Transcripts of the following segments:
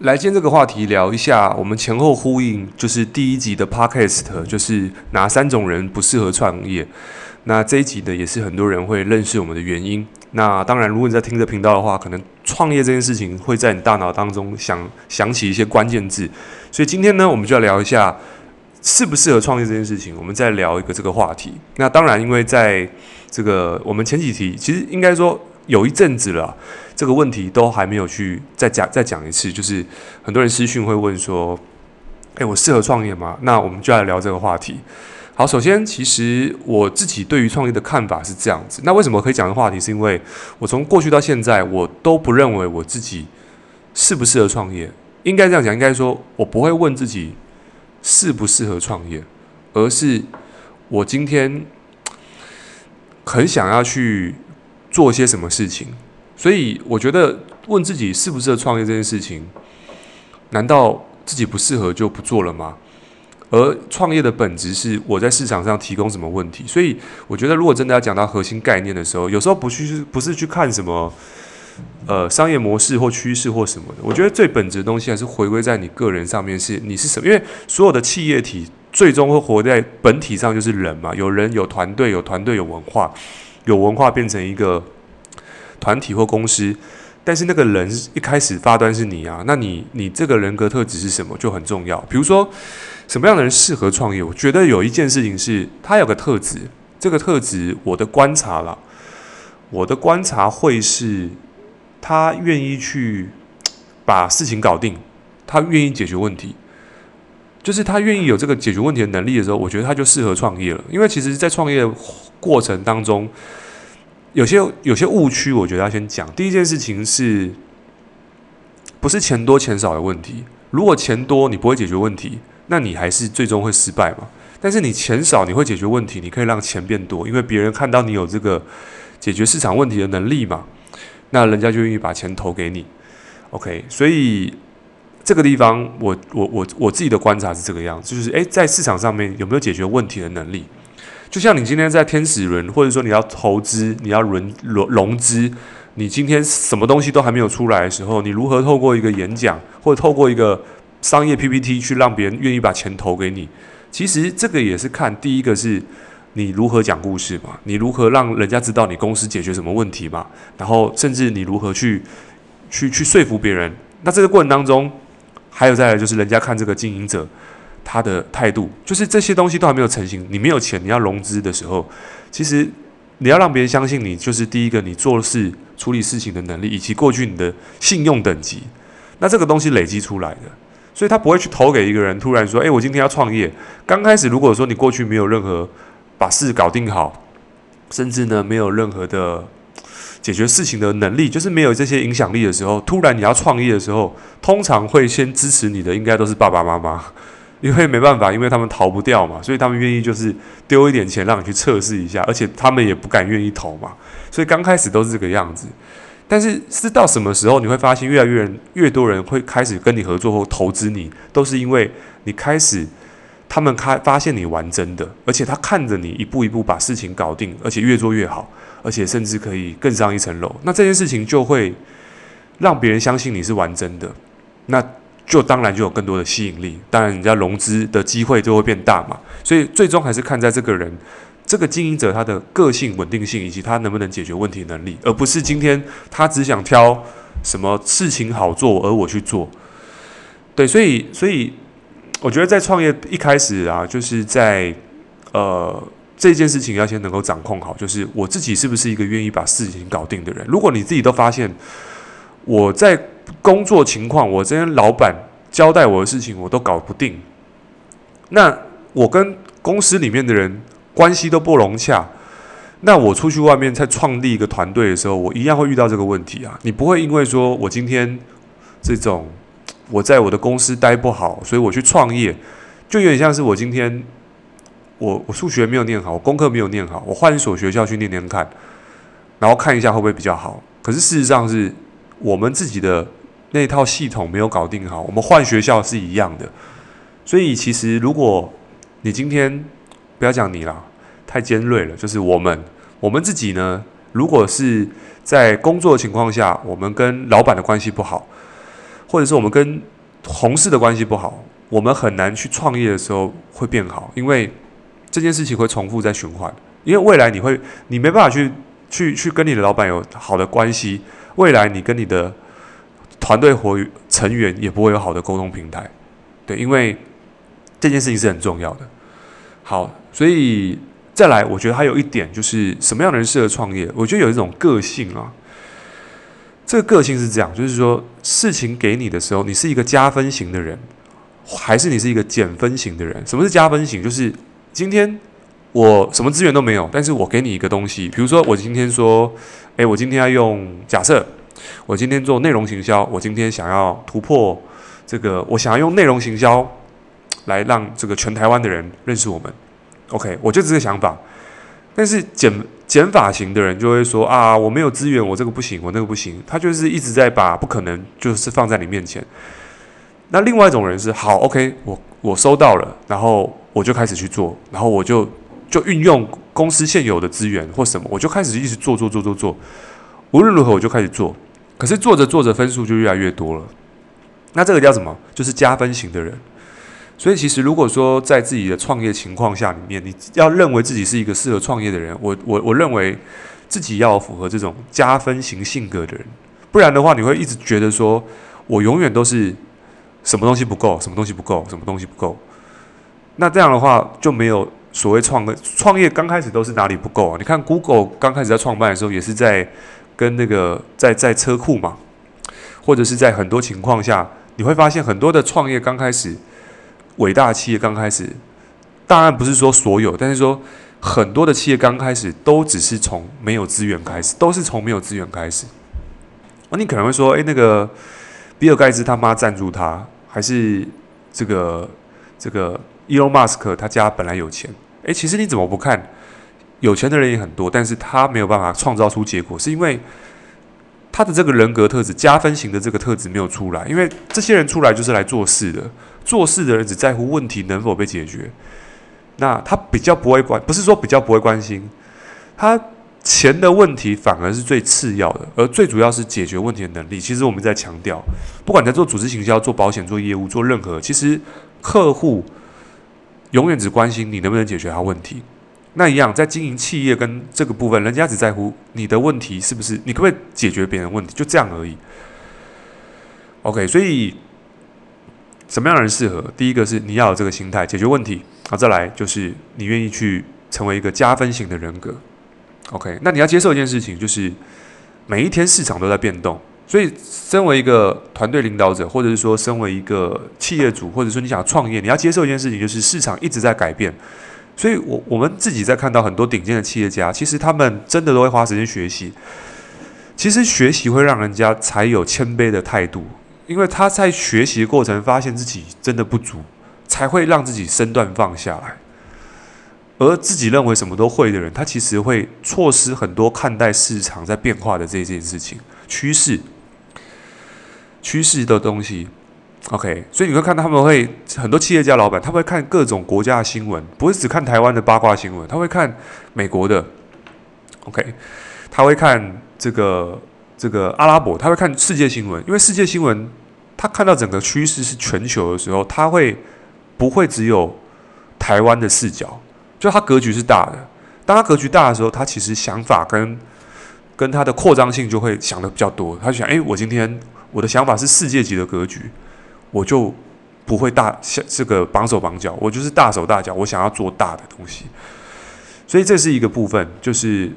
来，今天这个话题聊一下，我们前后呼应，就是第一集的 podcast，就是哪三种人不适合创业。那这一集呢，也是很多人会认识我们的原因。那当然，如果你在听这频道的话，可能创业这件事情会在你大脑当中想想起一些关键字。所以今天呢，我们就要聊一下适不适合创业这件事情。我们再聊一个这个话题。那当然，因为在这个我们前几题，其实应该说有一阵子了，这个问题都还没有去再讲再讲一次。就是很多人私讯会问说：“诶，我适合创业吗？”那我们就来聊这个话题。好，首先，其实我自己对于创业的看法是这样子。那为什么可以讲这个话题？是因为我从过去到现在，我都不认为我自己适不适合创业。应该这样讲，应该说我不会问自己适不适合创业，而是我今天很想要去做些什么事情。所以，我觉得问自己适不适合创业这件事情，难道自己不适合就不做了吗？而创业的本质是我在市场上提供什么问题，所以我觉得如果真的要讲到核心概念的时候，有时候不去不是去看什么呃商业模式或趋势或什么的，我觉得最本质的东西还是回归在你个人上面，是你是什么？因为所有的企业体最终会活在本体上就是人嘛，有人有团队，有团队有文化，有文化变成一个团体或公司。但是那个人一开始发端是你啊，那你你这个人格特质是什么就很重要。比如说什么样的人适合创业？我觉得有一件事情是他有个特质，这个特质我的观察了，我的观察会是他愿意去把事情搞定，他愿意解决问题，就是他愿意有这个解决问题的能力的时候，我觉得他就适合创业了。因为其实，在创业过程当中。有些有些误区，我觉得要先讲。第一件事情是，不是钱多钱少的问题。如果钱多你不会解决问题，那你还是最终会失败嘛。但是你钱少你会解决问题，你可以让钱变多，因为别人看到你有这个解决市场问题的能力嘛，那人家就愿意把钱投给你。OK，所以这个地方我我我我自己的观察是这个样子，就是诶，在市场上面有没有解决问题的能力？就像你今天在天使轮，或者说你要投资、你要轮融融资，你今天什么东西都还没有出来的时候，你如何透过一个演讲，或者透过一个商业 PPT 去让别人愿意把钱投给你？其实这个也是看第一个是你如何讲故事嘛，你如何让人家知道你公司解决什么问题嘛，然后甚至你如何去去去说服别人。那这个过程当中，还有再来就是人家看这个经营者。他的态度就是这些东西都还没有成型，你没有钱，你要融资的时候，其实你要让别人相信你，就是第一个你做事处理事情的能力，以及过去你的信用等级，那这个东西累积出来的，所以他不会去投给一个人，突然说，诶，我今天要创业。刚开始如果说你过去没有任何把事搞定好，甚至呢没有任何的解决事情的能力，就是没有这些影响力的时候，突然你要创业的时候，通常会先支持你的，应该都是爸爸妈妈。因为没办法，因为他们逃不掉嘛，所以他们愿意就是丢一点钱让你去测试一下，而且他们也不敢愿意投嘛，所以刚开始都是这个样子。但是是到什么时候你会发现越来越人越多人会开始跟你合作或投资你，都是因为你开始他们开发现你玩真的，而且他看着你一步一步把事情搞定，而且越做越好，而且甚至可以更上一层楼。那这件事情就会让别人相信你是玩真的。那。就当然就有更多的吸引力，当然人家融资的机会就会变大嘛。所以最终还是看在这个人，这个经营者他的个性稳定性以及他能不能解决问题能力，而不是今天他只想挑什么事情好做而我去做。对，所以所以我觉得在创业一开始啊，就是在呃这件事情要先能够掌控好，就是我自己是不是一个愿意把事情搞定的人。如果你自己都发现我在。工作情况，我这边老板交代我的事情，我都搞不定。那我跟公司里面的人关系都不融洽。那我出去外面再创立一个团队的时候，我一样会遇到这个问题啊。你不会因为说我今天这种我在我的公司待不好，所以我去创业，就有点像是我今天我我数学没有念好，我功课没有念好，我换一所学校去念念看，然后看一下会不会比较好。可是事实上是我们自己的。那套系统没有搞定好，我们换学校是一样的，所以其实如果你今天不要讲你啦，太尖锐了，就是我们我们自己呢，如果是在工作的情况下，我们跟老板的关系不好，或者是我们跟同事的关系不好，我们很难去创业的时候会变好，因为这件事情会重复在循环。因为未来你会，你没办法去去去跟你的老板有好的关系，未来你跟你的团队伙成员也不会有好的沟通平台，对，因为这件事情是很重要的。好，所以再来，我觉得还有一点就是什么样的人适合创业？我觉得有一种个性啊，这个个性是这样，就是说事情给你的时候，你是一个加分型的人，还是你是一个减分型的人？什么是加分型？就是今天。我什么资源都没有，但是我给你一个东西，比如说我今天说，诶，我今天要用假设，我今天做内容行销，我今天想要突破这个，我想要用内容行销来让这个全台湾的人认识我们，OK，我就这个想法。但是减减法型的人就会说啊，我没有资源，我这个不行，我那个不行，他就是一直在把不可能就是放在你面前。那另外一种人是好，OK，我我收到了，然后我就开始去做，然后我就。就运用公司现有的资源或什么，我就开始一直做做做做做，无论如何我就开始做。可是做着做着分数就越来越多了，那这个叫什么？就是加分型的人。所以其实如果说在自己的创业情况下里面，你要认为自己是一个适合创业的人，我我我认为自己要符合这种加分型性格的人，不然的话你会一直觉得说我永远都是什么东西不够，什么东西不够，什么东西不够。那这样的话就没有。所谓创个，创业刚开始都是哪里不够啊？你看 Google 刚开始在创办的时候，也是在跟那个在在车库嘛，或者是在很多情况下，你会发现很多的创业刚开始，伟大企业刚开始，当然不是说所有，但是说很多的企业刚开始都只是从没有资源开始，都是从没有资源开始。那你可能会说，诶，那个比尔盖茨他妈赞助他，还是这个这个？Elon Musk 他家本来有钱，诶，其实你怎么不看？有钱的人也很多，但是他没有办法创造出结果，是因为他的这个人格特质、加分型的这个特质没有出来。因为这些人出来就是来做事的，做事的人只在乎问题能否被解决。那他比较不会关，不是说比较不会关心，他钱的问题反而是最次要的，而最主要是解决问题的能力。其实我们在强调，不管在做组织行销、做保险、做业务、做任何，其实客户。永远只关心你能不能解决他问题，那一样在经营企业跟这个部分，人家只在乎你的问题是不是，你可不可以解决别人问题，就这样而已。OK，所以什么样的人适合？第一个是你要有这个心态解决问题，好，再来就是你愿意去成为一个加分型的人格。OK，那你要接受一件事情，就是每一天市场都在变动。所以，身为一个团队领导者，或者是说，身为一个企业主，或者说你想创业，你要接受一件事情，就是市场一直在改变。所以我我们自己在看到很多顶尖的企业家，其实他们真的都会花时间学习。其实学习会让人家才有谦卑的态度，因为他在学习的过程发现自己真的不足，才会让自己身段放下来。而自己认为什么都会的人，他其实会错失很多看待市场在变化的这件事情趋势。趋势的东西，OK，所以你会看到他们会很多企业家老板，他会看各种国家的新闻，不会只看台湾的八卦新闻，他会看美国的，OK，他会看这个这个阿拉伯，他会看世界新闻，因为世界新闻他看到整个趋势是全球的时候，他会不会只有台湾的视角？就他格局是大的，当他格局大的时候，他其实想法跟跟他的扩张性就会想的比较多，他就想，诶，我今天。我的想法是世界级的格局，我就不会大像这个绑手绑脚，我就是大手大脚，我想要做大的东西。所以这是一个部分，就是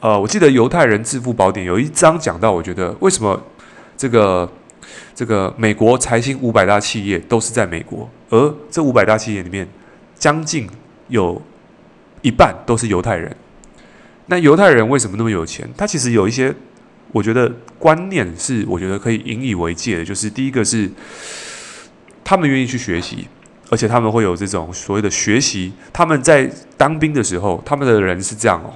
呃，我记得犹太人致富宝典有一章讲到，我觉得为什么这个这个美国财新五百大企业都是在美国，而这五百大企业里面将近有一半都是犹太人。那犹太人为什么那么有钱？他其实有一些。我觉得观念是，我觉得可以引以为戒的，就是第一个是，他们愿意去学习，而且他们会有这种所谓的学习。他们在当兵的时候，他们的人是这样哦，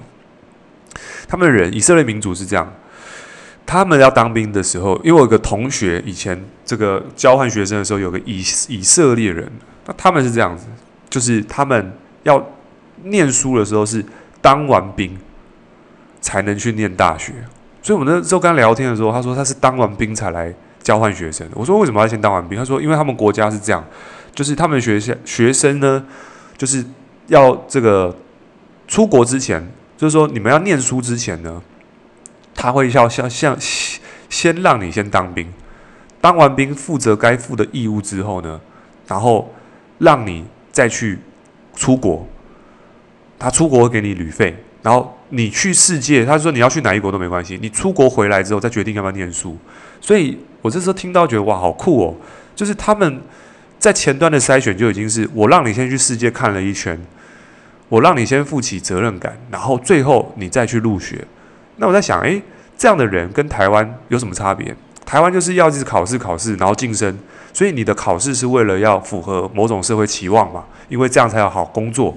他们的人以色列民族是这样，他们要当兵的时候，因为我有个同学以前这个交换学生的时候，有个以以色列人，那他们是这样子，就是他们要念书的时候是当完兵才能去念大学。所以，我们那时候跟他聊天的时候，他说他是当完兵才来交换学生。我说为什么要先当完兵？他说因为他们国家是这样，就是他们学校学生呢，就是要这个出国之前，就是说你们要念书之前呢，他会要像像先让你先当兵，当完兵负责该负的义务之后呢，然后让你再去出国。他出国给你旅费，然后你去世界，他说你要去哪一国都没关系。你出国回来之后再决定要不要念书。所以我这时候听到觉得哇，好酷哦！就是他们在前端的筛选就已经是我让你先去世界看了一圈，我让你先负起责任感，然后最后你再去入学。那我在想，诶，这样的人跟台湾有什么差别？台湾就是要一直考试考试，然后晋升，所以你的考试是为了要符合某种社会期望嘛，因为这样才有好工作。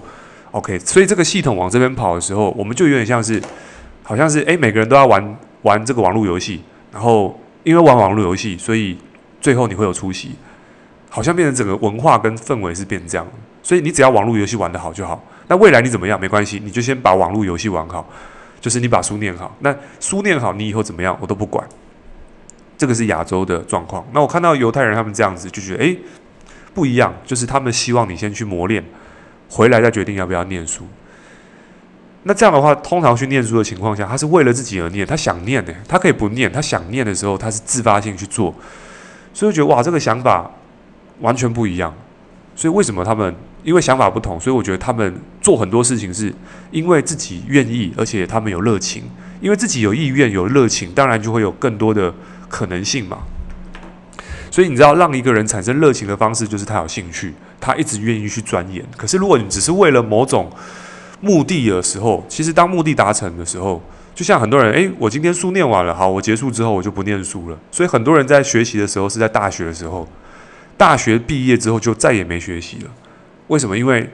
OK，所以这个系统往这边跑的时候，我们就有点像是，好像是诶，每个人都要玩玩这个网络游戏，然后因为玩网络游戏，所以最后你会有出息，好像变成整个文化跟氛围是变这样，所以你只要网络游戏玩得好就好，那未来你怎么样没关系，你就先把网络游戏玩好，就是你把书念好，那书念好，你以后怎么样我都不管，这个是亚洲的状况。那我看到犹太人他们这样子，就觉得诶，不一样，就是他们希望你先去磨练。回来再决定要不要念书。那这样的话，通常去念书的情况下，他是为了自己而念，他想念呢，他可以不念，他想念的时候，他是自发性去做。所以我觉得哇，这个想法完全不一样。所以为什么他们因为想法不同，所以我觉得他们做很多事情是因为自己愿意，而且他们有热情。因为自己有意愿、有热情，当然就会有更多的可能性嘛。所以你知道，让一个人产生热情的方式，就是他有兴趣，他一直愿意去钻研。可是如果你只是为了某种目的的时候，其实当目的达成的时候，就像很多人，诶，我今天书念完了，好，我结束之后我就不念书了。所以很多人在学习的时候是在大学的时候，大学毕业之后就再也没学习了。为什么？因为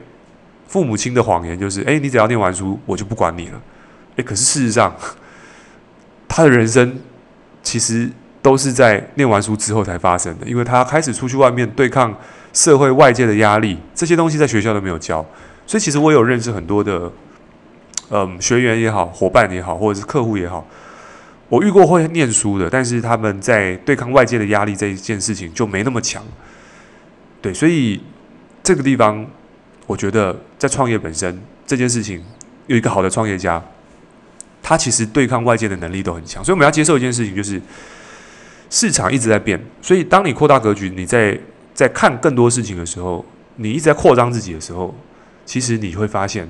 父母亲的谎言就是，诶，你只要念完书，我就不管你了。诶，可是事实上，他的人生其实。都是在念完书之后才发生的，因为他开始出去外面对抗社会外界的压力，这些东西在学校都没有教，所以其实我有认识很多的，嗯，学员也好，伙伴也好，或者是客户也好，我遇过会念书的，但是他们在对抗外界的压力这一件事情就没那么强，对，所以这个地方，我觉得在创业本身这件事情，有一个好的创业家，他其实对抗外界的能力都很强，所以我们要接受一件事情，就是。市场一直在变，所以当你扩大格局，你在在看更多事情的时候，你一直在扩张自己的时候，其实你会发现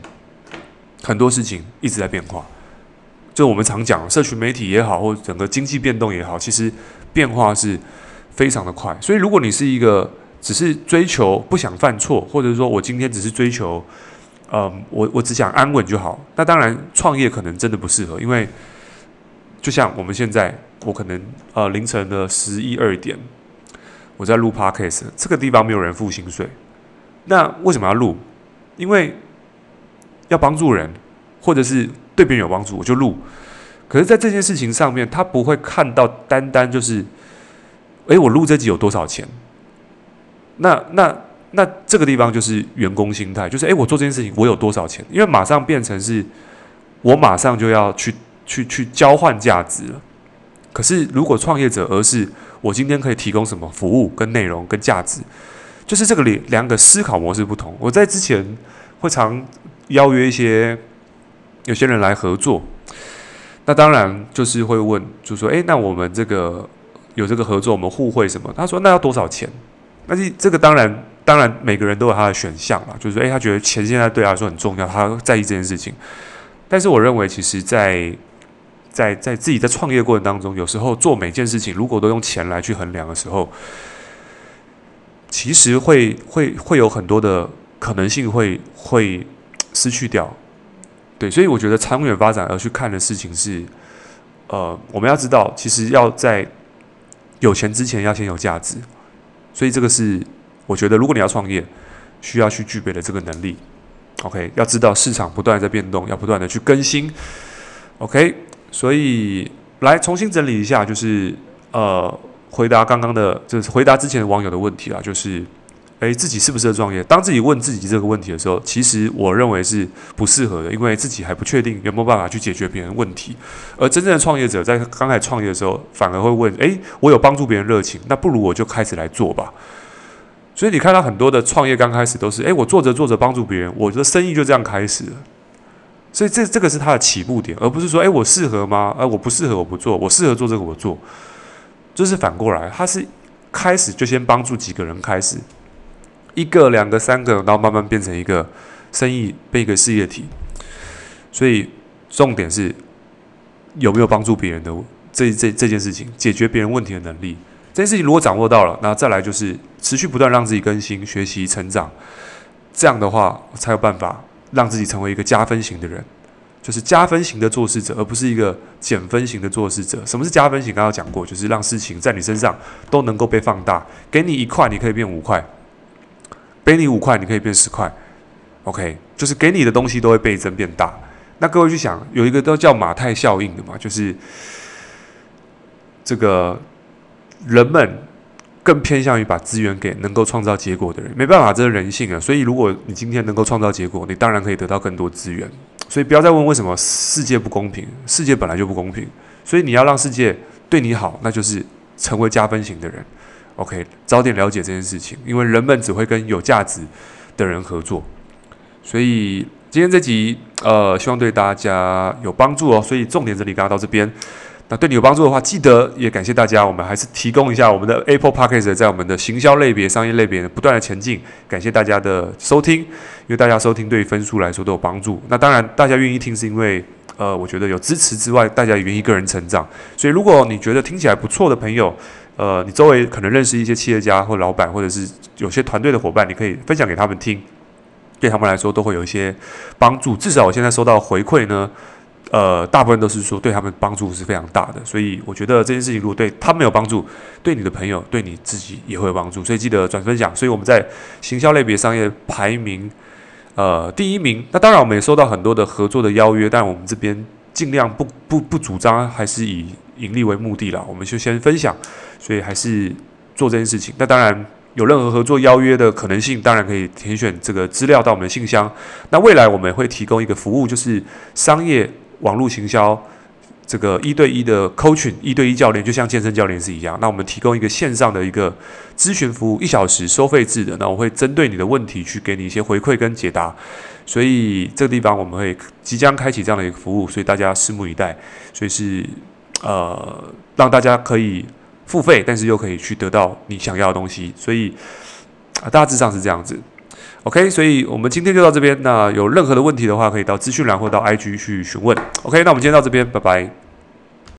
很多事情一直在变化。就我们常讲，社群媒体也好，或者整个经济变动也好，其实变化是非常的快。所以，如果你是一个只是追求不想犯错，或者说我今天只是追求，嗯，我我只想安稳就好，那当然创业可能真的不适合，因为就像我们现在。我可能呃凌晨的十一二点，我在录 podcast，这个地方没有人付薪水，那为什么要录？因为要帮助人，或者是对别人有帮助，我就录。可是，在这件事情上面，他不会看到单单就是，诶，我录这集有多少钱？那那那这个地方就是员工心态，就是诶，我做这件事情我有多少钱？因为马上变成是，我马上就要去去去交换价值了。可是，如果创业者，而是我今天可以提供什么服务、跟内容、跟价值，就是这个两两个思考模式不同。我在之前会常邀约一些有些人来合作，那当然就是会问，就说：“诶，那我们这个有这个合作，我们互惠什么？”他说：“那要多少钱？”那这这个当然，当然每个人都有他的选项啦，就是说：“诶，他觉得钱现在对他来说很重要，他在意这件事情。”但是我认为，其实，在在在自己在创业过程当中，有时候做每件事情，如果都用钱来去衡量的时候，其实会会会有很多的可能性会会失去掉。对，所以我觉得长远发展而去看的事情是，呃，我们要知道，其实要在有钱之前要先有价值。所以这个是我觉得，如果你要创业，需要去具备的这个能力。OK，要知道市场不断在变动，要不断的去更新。OK。所以来重新整理一下，就是呃，回答刚刚的，就是回答之前的网友的问题啊，就是，诶，自己适不适合创业？当自己问自己这个问题的时候，其实我认为是不适合的，因为自己还不确定有没有办法去解决别人问题。而真正的创业者在刚开始创业的时候，反而会问：诶，我有帮助别人热情，那不如我就开始来做吧。所以你看到很多的创业刚开始都是：诶，我做着做着帮助别人，我的生意就这样开始了。所以这这个是他的起步点，而不是说：诶，我适合吗？哎，我不适合，我不做；我适合做这个，我做。这是反过来，他是开始就先帮助几个人开始。一个、两个、三个，然后慢慢变成一个生意，变一个事业体。所以重点是有没有帮助别人的这这这件事情，解决别人问题的能力。这件事情如果掌握到了，那再来就是持续不断让自己更新、学习、成长。这样的话，才有办法让自己成为一个加分型的人，就是加分型的做事者，而不是一个减分型的做事者。什么是加分型？刚刚讲过，就是让事情在你身上都能够被放大。给你一块，你可以变五块。给你五块，你可以变十块，OK，就是给你的东西都会倍增变大。那各位去想，有一个都叫马太效应的嘛，就是这个人们更偏向于把资源给能够创造结果的人。没办法，这是人性啊。所以，如果你今天能够创造结果，你当然可以得到更多资源。所以，不要再问为什么世界不公平，世界本来就不公平。所以，你要让世界对你好，那就是成为加分型的人。OK，早点了解这件事情，因为人们只会跟有价值的人合作。所以今天这集，呃，希望对大家有帮助哦。所以重点这里刚刚到这边。那对你有帮助的话，记得也感谢大家。我们还是提供一下我们的 Apple Podcast 在我们的行销类别、商业类别不断的前进。感谢大家的收听，因为大家收听对于分数来说都有帮助。那当然，大家愿意听是因为，呃，我觉得有支持之外，大家也愿意个人成长。所以如果你觉得听起来不错的朋友，呃，你周围可能认识一些企业家或老板，或者是有些团队的伙伴，你可以分享给他们听，对他们来说都会有一些帮助。至少我现在收到回馈呢，呃，大部分都是说对他们帮助是非常大的。所以我觉得这件事情如果对他们有帮助，对你的朋友，对你自己也会有帮助。所以记得转分享。所以我们在行销类别商业排名呃第一名。那当然我们也收到很多的合作的邀约，但我们这边尽量不不不主张，还是以。盈利为目的了，我们就先分享，所以还是做这件事情。那当然有任何合作邀约的可能性，当然可以填选这个资料到我们的信箱。那未来我们会提供一个服务，就是商业网络行销这个一对一的 coaching，一对一教练，就像健身教练是一样。那我们提供一个线上的一个咨询服务，一小时收费制的。那我会针对你的问题去给你一些回馈跟解答。所以这个地方我们会即将开启这样的一个服务，所以大家拭目以待。所以是。呃，让大家可以付费，但是又可以去得到你想要的东西，所以，大致上是这样子。OK，所以我们今天就到这边。那有任何的问题的话，可以到资讯栏或到 IG 去询问。OK，那我们今天到这边，拜拜。